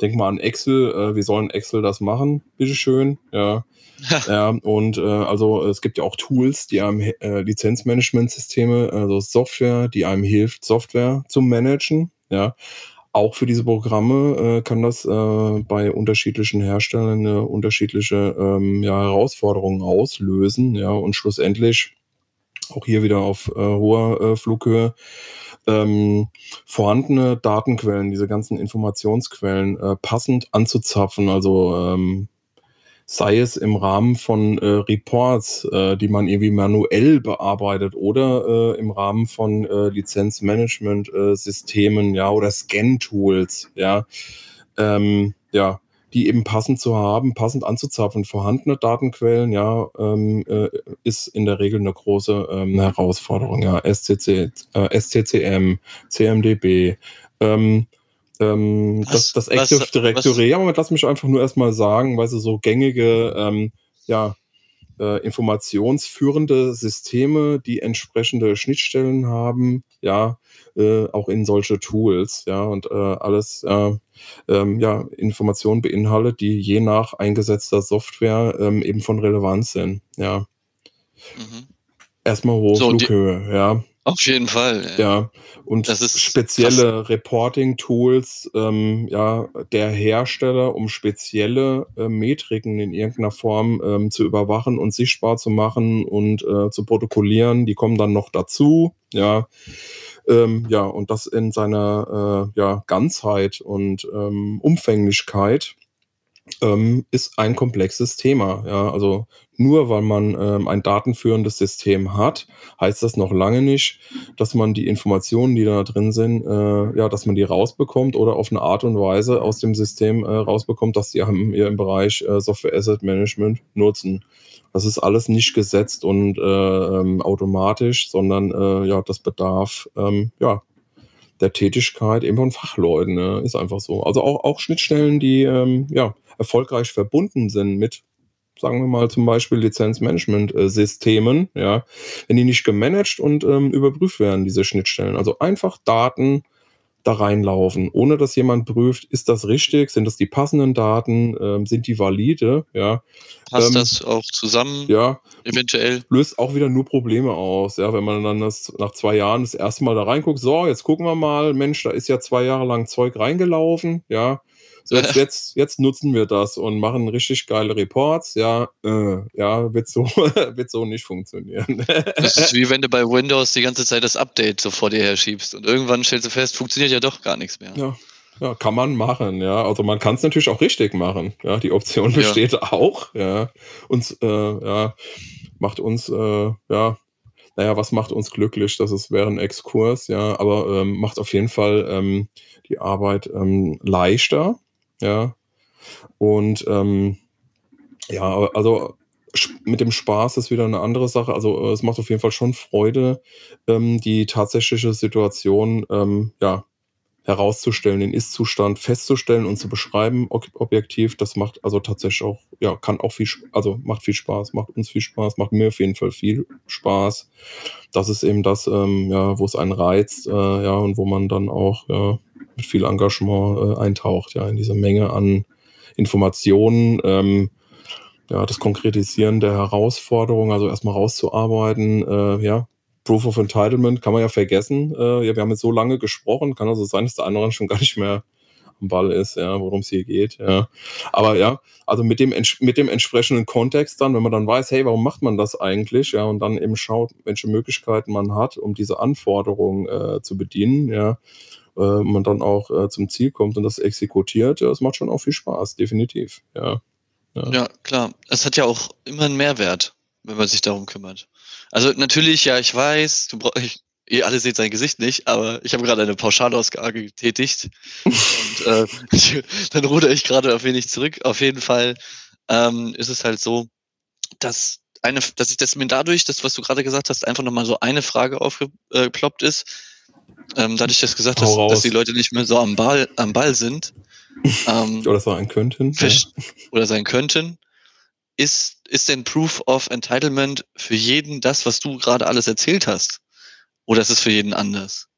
Speaker 4: denk mal an Excel. Äh, wie sollen Excel das machen? Bitteschön. Ja. Ja, und äh, also es gibt ja auch Tools, die einem äh, Lizenzmanagementsysteme, also Software, die einem hilft, Software zu managen. Ja, auch für diese Programme äh, kann das äh, bei unterschiedlichen Herstellern eine unterschiedliche ähm, ja, Herausforderungen auslösen. Ja, und schlussendlich auch hier wieder auf äh, hoher äh, Flughöhe ähm, vorhandene Datenquellen, diese ganzen Informationsquellen äh, passend anzuzapfen. Also ähm, sei es im Rahmen von äh, Reports, äh, die man irgendwie manuell bearbeitet oder äh, im Rahmen von äh, Lizenzmanagement-Systemen, ja, oder Scan-Tools, ja. Ähm, ja, die eben passend zu haben, passend anzuzapfen. Vorhandene Datenquellen, ja, ähm, äh, ist in der Regel eine große ähm, Herausforderung. Ja, SCC, äh, SCCM, CMDB, ähm, Ähm, das, das Active was, Directory, was? ja, Moment, lass mich einfach nur erstmal sagen, weil sie so gängige, ähm, ja, äh, informationsführende Systeme, die entsprechende Schnittstellen haben, ja, äh, auch in solche Tools, ja, und äh, alles, äh, ähm, ja, Informationen beinhaltet, die je nach eingesetzter Software ähm, eben von Relevanz sind, ja. Mhm. Erstmal hohe so, Flughöhe, ja.
Speaker 3: Auf jeden Fall.
Speaker 4: Ja, und spezielle Reporting-Tools, ähm, ja, der Hersteller, um spezielle äh, Metriken in irgendeiner Form ähm, zu überwachen und sichtbar zu machen und äh, zu protokollieren, die kommen dann noch dazu, ja. Ähm, ja, und das in seiner äh, ja, Ganzheit und ähm, Umfänglichkeit ähm, ist ein komplexes Thema. Ja, also nur weil man ähm, ein datenführendes System hat, heißt das noch lange nicht, dass man die Informationen, die da drin sind, äh, ja, dass man die rausbekommt oder auf eine Art und Weise aus dem System äh, rausbekommt, dass die haben ihr im Bereich äh, Software Asset Management nutzen. Das ist alles nicht gesetzt und äh, ähm, automatisch, sondern äh, ja, das bedarf ähm, ja der Tätigkeit eben von Fachleuten. Ne? Ist einfach so. Also auch, auch Schnittstellen, die ähm, ja, erfolgreich verbunden sind mit, sagen wir mal zum Beispiel Lizenzmanagement-Systemen, ja, wenn die nicht gemanagt und ähm, überprüft werden, diese Schnittstellen. Also einfach Daten da reinlaufen, ohne dass jemand prüft, ist das richtig, sind das die passenden Daten, ähm, sind die valide, ja.
Speaker 3: Passt ähm, das auch zusammen?
Speaker 4: Ja.
Speaker 3: Eventuell.
Speaker 4: Löst auch wieder nur Probleme aus, ja, wenn man dann das nach zwei Jahren das erste Mal da reinguckt, so, jetzt gucken wir mal, Mensch, da ist ja zwei Jahre lang Zeug reingelaufen, ja. So, jetzt, jetzt, jetzt nutzen wir das und machen richtig geile Reports. Ja, äh, ja, wird so, wird so nicht funktionieren.
Speaker 3: das ist wie wenn du bei Windows die ganze Zeit das Update so vor dir her schiebst und irgendwann stellst du fest, funktioniert ja doch gar nichts mehr.
Speaker 4: Ja. Ja, kann man machen, ja. Also man kann es natürlich auch richtig machen. Ja, die Option besteht ja. auch, ja. Uns, äh, ja, macht uns, äh, ja, naja, was macht uns glücklich? Das ist, wäre ein Exkurs, ja, aber ähm, macht auf jeden Fall ähm, die Arbeit ähm, leichter, ja. Und ähm, ja, also mit dem Spaß ist wieder eine andere Sache. Also es macht auf jeden Fall schon Freude, ähm, die tatsächliche Situation ähm, ja, herauszustellen, den Ist-Zustand festzustellen und zu beschreiben, ob objektiv. Das macht also tatsächlich auch, ja, kann auch viel, also macht viel Spaß, macht uns viel Spaß, macht mir auf jeden Fall viel Spaß. Das ist eben das, ähm, ja, wo es einen reizt, äh, ja, und wo man dann auch, ja, mit viel Engagement äh, eintaucht, ja, in diese Menge an Informationen, ähm, ja, das Konkretisieren der Herausforderungen, also erstmal rauszuarbeiten, äh, ja, Proof of Entitlement kann man ja vergessen. Äh, ja, wir haben jetzt so lange gesprochen, kann also sein, dass der andere schon gar nicht mehr am Ball ist, ja, worum es hier geht, ja. Aber ja, also mit dem, mit dem entsprechenden Kontext dann, wenn man dann weiß, hey, warum macht man das eigentlich, ja, und dann eben schaut, welche Möglichkeiten man hat, um diese Anforderungen äh, zu bedienen, ja, äh, man dann auch äh, zum Ziel kommt und das exekutiert, ja, das macht schon auch viel Spaß, definitiv, ja.
Speaker 3: Ja, ja klar. Es hat ja auch immer einen Mehrwert, wenn man sich darum kümmert. Also natürlich, ja, ich weiß, du brauchst, ihr alle seht sein Gesicht nicht, aber ich habe gerade eine Pauschalausgabe getätigt und äh, dann ruder ich gerade auf wenig zurück. Auf jeden Fall ähm, ist es halt so, dass eine, dass ich das mir dadurch, das was du gerade gesagt hast, einfach nochmal so eine Frage aufgeploppt ist, ähm, dadurch, dass gesagt hast, dass die Leute nicht mehr so am Ball, am Ball sind.
Speaker 4: Ähm, oder sein könnten.
Speaker 3: Ja. Oder sein könnten. Ist, ist denn Proof of Entitlement für jeden das, was du gerade alles erzählt hast? Oder ist es für jeden anders?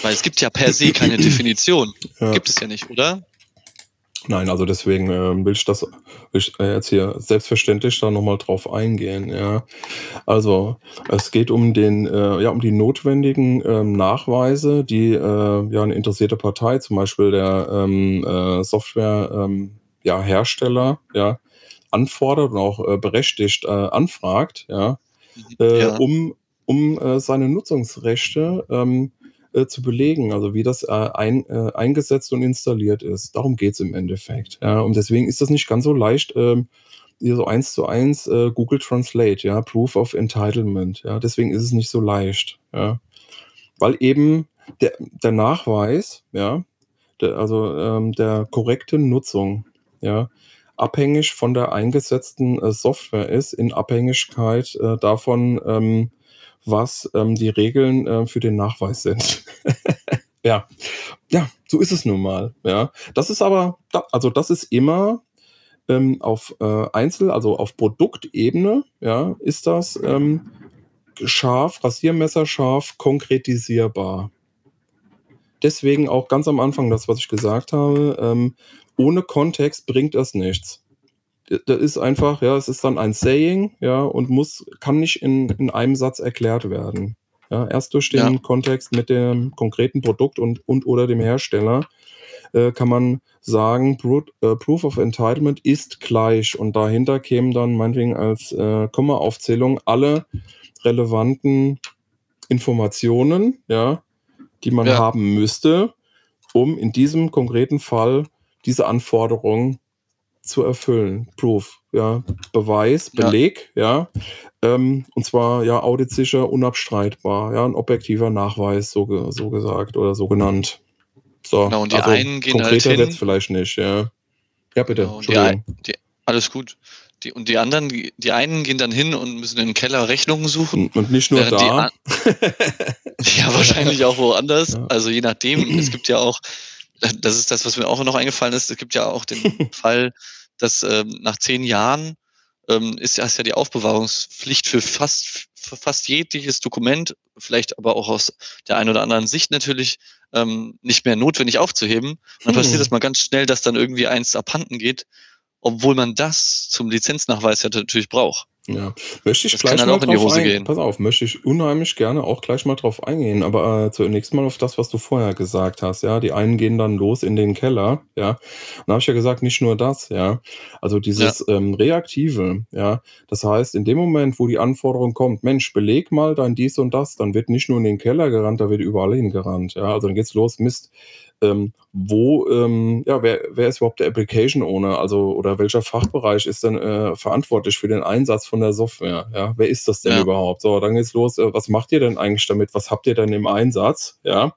Speaker 3: Weil es gibt ja per se keine Definition. Ja. Gibt es ja nicht, oder?
Speaker 4: Nein, also deswegen äh, will ich das will ich, äh, jetzt hier selbstverständlich da nochmal drauf eingehen. Ja. Also es geht um den, äh, ja, um die notwendigen ähm, Nachweise, die äh, ja eine interessierte Partei, zum Beispiel der ähm, äh, Software ähm, ja, Hersteller, ja, anfordert und auch berechtigt anfragt, ja, ja. um, um seine Nutzungsrechte ähm, äh, zu belegen, also wie das äh, ein, äh, eingesetzt und installiert ist. Darum geht es im Endeffekt. Ja. Und deswegen ist das nicht ganz so leicht, ähm, so eins zu eins äh, Google Translate, ja, Proof of Entitlement. Ja. Deswegen ist es nicht so leicht. Ja. Weil eben der, der Nachweis, ja, der, also ähm, der korrekten Nutzung, ja, abhängig von der eingesetzten äh, Software ist, in Abhängigkeit äh, davon, ähm, was ähm, die Regeln äh, für den Nachweis sind. ja, ja, so ist es nun mal. Ja, das ist aber, also das ist immer ähm, auf äh, Einzel, also auf Produktebene, ja, ist das ähm, scharf, Rasiermesser scharf, konkretisierbar. Deswegen auch ganz am Anfang das, was ich gesagt habe, ähm, ohne Kontext bringt das nichts. Das ist einfach, ja, es ist dann ein Saying, ja, und muss, kann nicht in, in einem Satz erklärt werden. Ja, erst durch den ja. Kontext mit dem konkreten Produkt und, und oder dem Hersteller äh, kann man sagen, Pro, äh, Proof of Entitlement ist gleich und dahinter kämen dann meinetwegen als äh, Komma-Aufzählung alle relevanten Informationen, ja, die man ja. haben müsste, um in diesem konkreten Fall diese Anforderung zu erfüllen. Proof, ja, Beweis, Beleg, ja, ja ähm, und zwar ja auditsicher, unabstreitbar, ja, ein objektiver Nachweis, so, so gesagt oder so genannt. So,
Speaker 3: genau, und die also einen gehen
Speaker 4: konkreter halt hin. vielleicht nicht, ja. Ja, bitte.
Speaker 3: Genau, die, die, alles gut. Die, und die anderen, die, die einen gehen dann hin und müssen im Keller Rechnungen suchen.
Speaker 4: Und nicht nur da.
Speaker 3: ja, wahrscheinlich auch woanders. Ja. Also je nachdem. es gibt ja auch, das ist das, was mir auch noch eingefallen ist, es gibt ja auch den Fall, dass ähm, nach zehn Jahren ähm, ist, ist ja die Aufbewahrungspflicht für fast, für fast jedes Dokument, vielleicht aber auch aus der einen oder anderen Sicht natürlich, ähm, nicht mehr notwendig aufzuheben. Und dann hm. passiert das mal ganz schnell, dass dann irgendwie eins abhanden geht, obwohl man das zum Lizenznachweis ja natürlich braucht.
Speaker 4: Ja, möchte ich das gleich mal drauf eingehen. Pass auf, möchte ich unheimlich gerne auch gleich mal drauf eingehen, aber äh, zunächst mal auf das, was du vorher gesagt hast. Ja, die einen gehen dann los in den Keller. Ja, und da habe ich ja gesagt, nicht nur das. Ja, also dieses ja. ähm, Reaktive. Ja, das heißt, in dem Moment, wo die Anforderung kommt, Mensch, beleg mal dein dies und das, dann wird nicht nur in den Keller gerannt, da wird überall hingerannt. Ja, also dann geht's los, Mist ähm, wo, ähm, ja, wer, wer ist überhaupt der Application Owner? Also, oder welcher Fachbereich ist denn äh, verantwortlich für den Einsatz von der Software? Ja, wer ist das denn ja. überhaupt? So, dann geht's los. Äh, was macht ihr denn eigentlich damit? Was habt ihr denn im Einsatz? Ja,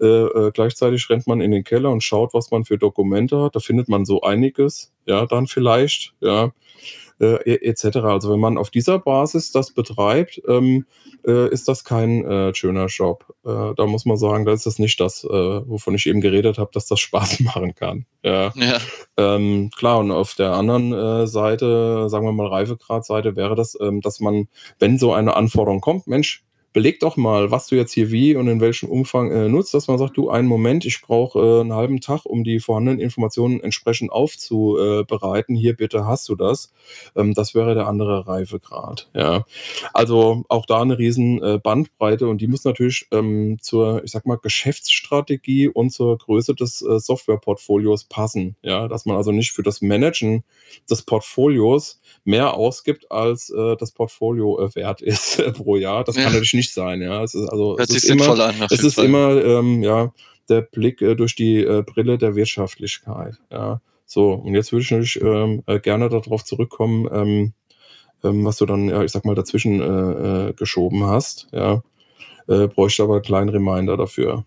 Speaker 4: äh, äh, gleichzeitig rennt man in den Keller und schaut, was man für Dokumente hat. Da findet man so einiges. Ja, dann vielleicht. Ja, äh, etc. Also wenn man auf dieser Basis das betreibt, ähm, äh, ist das kein äh, schöner Job. Äh, da muss man sagen, da ist das nicht das, äh, wovon ich eben geredet habe, dass das Spaß machen kann. Ja. ja. Ähm, klar, und auf der anderen äh, Seite, sagen wir mal Reifegradseite, wäre das, ähm, dass man, wenn so eine Anforderung kommt, Mensch, beleg doch mal, was du jetzt hier wie und in welchem Umfang äh, nutzt, dass man sagt, du, einen Moment, ich brauche äh, einen halben Tag, um die vorhandenen Informationen entsprechend aufzubereiten. Hier bitte hast du das. Ähm, das wäre der andere Reifegrad. Ja. Also auch da eine riesen äh, Bandbreite und die muss natürlich ähm, zur, ich sag mal, Geschäftsstrategie und zur Größe des äh, Softwareportfolios passen. Ja, dass man also nicht für das Managen des Portfolios mehr ausgibt, als äh, das Portfolio äh, wert ist pro Jahr. Das ja. kann natürlich nicht sein. Ja, es ist also
Speaker 3: es
Speaker 4: ist
Speaker 3: immer,
Speaker 4: an, es ist immer ähm, ja der Blick äh, durch die äh, Brille der Wirtschaftlichkeit. Ja, so und jetzt würde ich natürlich ähm, äh, gerne darauf zurückkommen, ähm, ähm, was du dann ja ich sag mal dazwischen äh, äh, geschoben hast. Ja, äh, bräuchte aber einen kleinen Reminder dafür.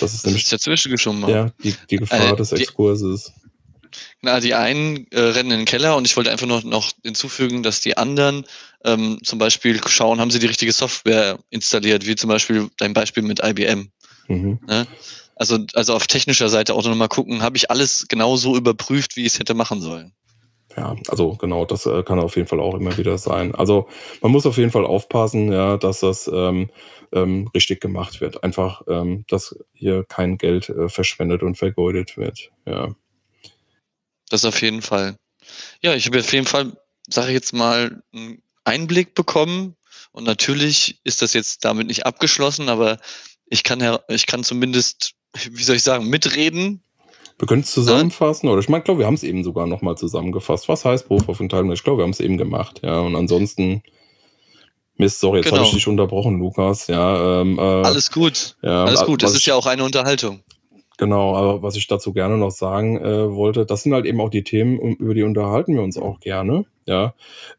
Speaker 3: Das ist nämlich
Speaker 4: dazwischen geschoben. Ja, die, die Gefahr des Exkurses.
Speaker 3: Na, die einen äh, rennen in den Keller und ich wollte einfach noch, noch hinzufügen, dass die anderen ähm, zum Beispiel schauen, haben sie die richtige Software installiert, wie zum Beispiel dein Beispiel mit IBM. Mhm. Ne? Also, also auf technischer Seite auch nochmal gucken, habe ich alles genau so überprüft, wie ich es hätte machen sollen.
Speaker 4: Ja, also genau, das äh, kann auf jeden Fall auch immer wieder sein. Also man muss auf jeden Fall aufpassen, ja, dass das ähm, ähm, richtig gemacht wird. Einfach, ähm, dass hier kein Geld äh, verschwendet und vergeudet wird. Ja.
Speaker 3: Das auf jeden Fall. Ja, ich habe auf jeden Fall, sage ich jetzt mal, einen Einblick bekommen. Und natürlich ist das jetzt damit nicht abgeschlossen, aber ich kann ja, ich kann zumindest, wie soll ich sagen, mitreden.
Speaker 4: Wir können es zusammenfassen, oder ich meine, glaube, wir haben es eben sogar nochmal zusammengefasst. Was heißt Berufsaufenthalt? Ich glaube, wir haben es eben gemacht, ja. Und ansonsten, Mist, sorry, jetzt genau. habe ich dich unterbrochen, Lukas. Ja,
Speaker 3: ähm, äh, alles gut. Ja, alles gut. Das ist ja auch eine Unterhaltung.
Speaker 4: Genau, aber was ich dazu gerne noch sagen äh, wollte, das sind halt eben auch die Themen, um, über die unterhalten wir uns auch gerne. Ja,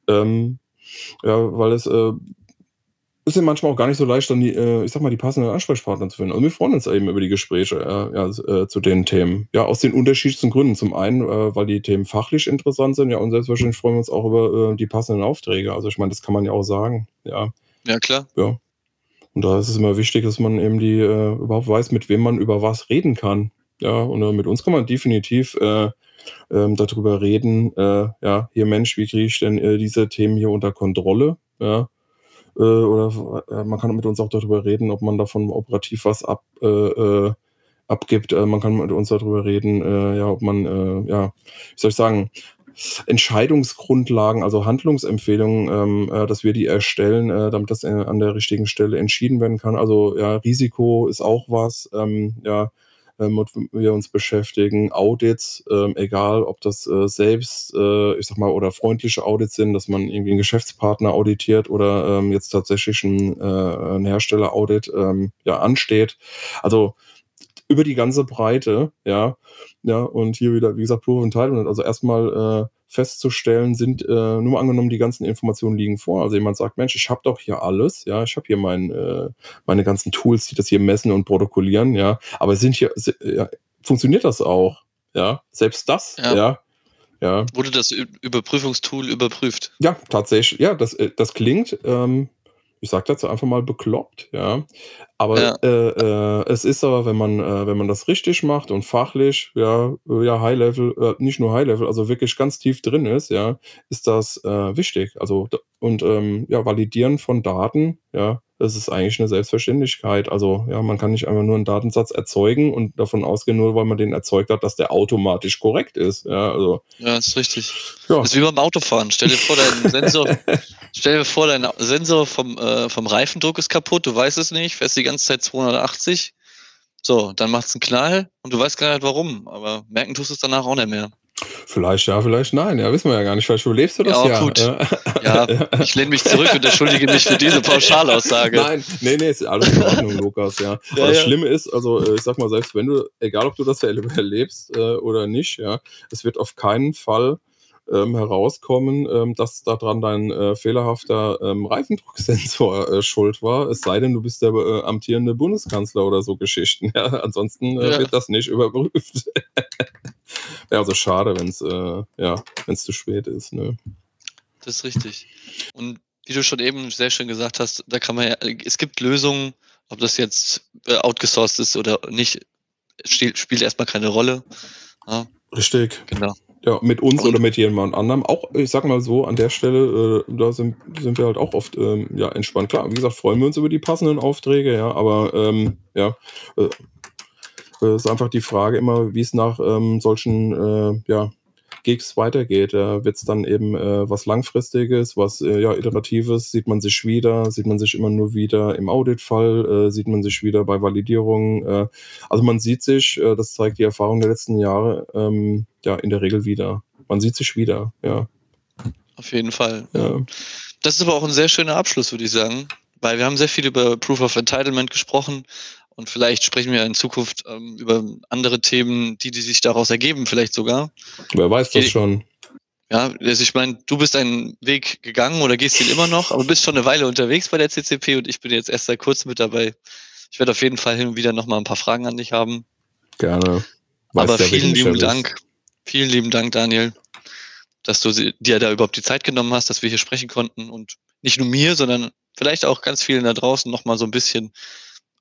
Speaker 4: ähm, ja weil es äh, ist ja manchmal auch gar nicht so leicht, dann die, äh, ich sag mal, die passenden Ansprechpartner zu finden. Und wir freuen uns eben über die Gespräche ja, äh, zu den Themen. Ja, aus den unterschiedlichsten Gründen. Zum einen, äh, weil die Themen fachlich interessant sind, ja, und selbstverständlich freuen wir uns auch über äh, die passenden Aufträge. Also ich meine, das kann man ja auch sagen. Ja.
Speaker 3: Ja, klar.
Speaker 4: Ja. Und da ist es immer wichtig, dass man eben die äh, überhaupt weiß, mit wem man über was reden kann. Ja, und äh, mit uns kann man definitiv äh, ähm, darüber reden, äh, ja, hier Mensch, wie kriege ich denn äh, diese Themen hier unter Kontrolle? Ja, äh, oder man kann mit uns auch darüber reden, ob man davon operativ was ab, abgibt. Man kann mit uns darüber reden, ja, ob man, ja, wie soll ich sagen, Entscheidungsgrundlagen, also Handlungsempfehlungen, ähm, äh, dass wir die erstellen, äh, damit das äh, an der richtigen Stelle entschieden werden kann. Also ja, Risiko ist auch was, ähm, ja, womit wir uns beschäftigen. Audits, ähm, egal ob das äh, selbst, äh, ich sag mal, oder freundliche Audits sind, dass man irgendwie einen Geschäftspartner auditiert oder ähm, jetzt tatsächlich ein, äh, ein Hersteller-Audit ähm, ja, ansteht. Also über die ganze Breite, ja, ja, und hier wieder, wie gesagt, Proof of Entitlement. Also erstmal äh, festzustellen, sind äh, nur mal angenommen, die ganzen Informationen liegen vor. Also jemand sagt, Mensch, ich habe doch hier alles, ja, ich habe hier mein, äh, meine ganzen Tools, die das hier messen und protokollieren, ja, aber sind hier, ja, funktioniert das auch? Ja, selbst das, ja. ja. ja.
Speaker 3: Wurde das Überprüfungstool überprüft?
Speaker 4: Ja, tatsächlich. Ja, das, äh, das klingt, ähm, ich sage dazu einfach mal bekloppt, ja. Aber ja. Äh, äh, es ist aber, wenn man, äh, wenn man das richtig macht und fachlich, ja, ja, High Level, äh, nicht nur High Level, also wirklich ganz tief drin ist, ja, ist das äh, wichtig. Also und ähm, ja, Validieren von Daten, ja, das ist eigentlich eine Selbstverständlichkeit. Also ja, man kann nicht einfach nur einen Datensatz erzeugen und davon ausgehen, nur weil man den erzeugt hat, dass der automatisch korrekt ist. Ja, also.
Speaker 3: Ja, ist richtig. Ja. Das ist wie beim Autofahren. Stell dir vor, dein Sensor, stell dir vor, dein Sensor vom, äh, vom Reifendruck ist kaputt, du weißt es nicht, fährst die ganze Zeit 280. So, dann macht es einen Knall und du weißt gar nicht warum, aber merken tust du es danach auch nicht mehr.
Speaker 4: Vielleicht ja, vielleicht nein. Ja, wissen wir ja gar nicht. Vielleicht überlebst du das ja.
Speaker 3: Ja, gut. Ja, ich lehne mich zurück und entschuldige mich für diese Pauschalaussage.
Speaker 4: Nein, nee, nee, ist alles in Ordnung, Lukas, ja. ja Aber das Schlimme ist, also äh, ich sag mal, selbst wenn du, egal ob du das erlebst äh, oder nicht, ja, es wird auf keinen Fall ähm, herauskommen, ähm, dass daran dein äh, fehlerhafter ähm, Reifendrucksensor äh, schuld war. Es sei denn, du bist der äh, amtierende Bundeskanzler oder so Geschichten. Ja? Ansonsten äh, ja. wird das nicht überprüft. ja, also schade, wenn es äh, ja, wenn's zu spät ist. Ne?
Speaker 3: Das ist richtig. Und wie du schon eben sehr schön gesagt hast, da kann man ja, es gibt Lösungen, ob das jetzt äh, outgesourced ist oder nicht, spielt erstmal keine Rolle.
Speaker 4: Ja. Richtig. Genau. Ja, mit uns und oder mit jemand anderem. Auch, ich sag mal so, an der Stelle, äh, da sind, sind wir halt auch oft ähm, ja, entspannt. Klar, wie gesagt, freuen wir uns über die passenden Aufträge, ja, aber ähm, ja, äh, äh ist einfach die Frage immer, wie es nach ähm, solchen äh, ja, Gigs weitergeht. Ja, Wird es dann eben äh, was Langfristiges, was äh, ja, Iteratives? Sieht man sich wieder? Sieht man sich immer nur wieder im Auditfall? Äh, sieht man sich wieder bei Validierung? Äh, also man sieht sich, äh, das zeigt die Erfahrung der letzten Jahre, ähm, ja, in der Regel wieder. Man sieht sich wieder, ja.
Speaker 3: Auf jeden Fall. Ja. Das ist aber auch ein sehr schöner Abschluss, würde ich sagen, weil wir haben sehr viel über Proof of Entitlement gesprochen und vielleicht sprechen wir in Zukunft ähm, über andere Themen, die, die sich daraus ergeben, vielleicht sogar.
Speaker 4: Wer weiß das schon.
Speaker 3: Ja, also ich meine, du bist einen Weg gegangen oder gehst ihn immer noch, aber bist schon eine Weile unterwegs bei der CCP und ich bin jetzt erst seit kurzem mit dabei. Ich werde auf jeden Fall hin und wieder nochmal ein paar Fragen an dich haben.
Speaker 4: Gerne.
Speaker 3: Weiß aber vielen lieben Dank. Vielen lieben Dank, Daniel, dass du dir da überhaupt die Zeit genommen hast, dass wir hier sprechen konnten und nicht nur mir, sondern vielleicht auch ganz vielen da draußen nochmal so ein bisschen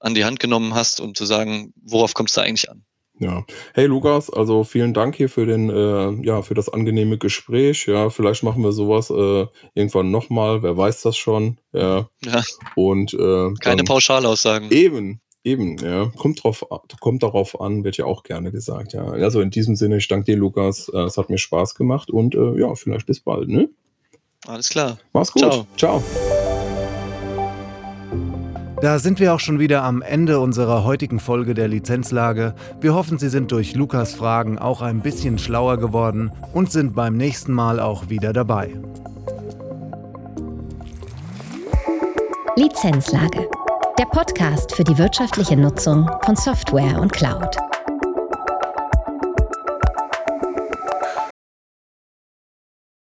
Speaker 3: an die Hand genommen hast, um zu sagen, worauf kommst du eigentlich an?
Speaker 4: Ja. Hey Lukas, also vielen Dank hier für den, äh, ja, für das angenehme Gespräch. Ja, vielleicht machen wir sowas äh, irgendwann nochmal, wer weiß das schon. Ja. ja. Und äh,
Speaker 3: keine Pauschalaussagen.
Speaker 4: Eben, eben, ja. Kommt drauf, kommt darauf an, wird ja auch gerne gesagt, ja. Also in diesem Sinne, ich danke dir, Lukas. Äh, es hat mir Spaß gemacht und äh, ja, vielleicht bis bald, ne?
Speaker 3: Alles klar.
Speaker 4: Mach's gut. Ciao. Ciao.
Speaker 2: Da sind wir auch schon wieder am Ende unserer heutigen Folge der Lizenzlage. Wir hoffen, Sie sind durch Lukas Fragen auch ein bisschen schlauer geworden und sind beim nächsten Mal auch wieder dabei.
Speaker 1: Lizenzlage. Der Podcast für die wirtschaftliche Nutzung von Software und Cloud.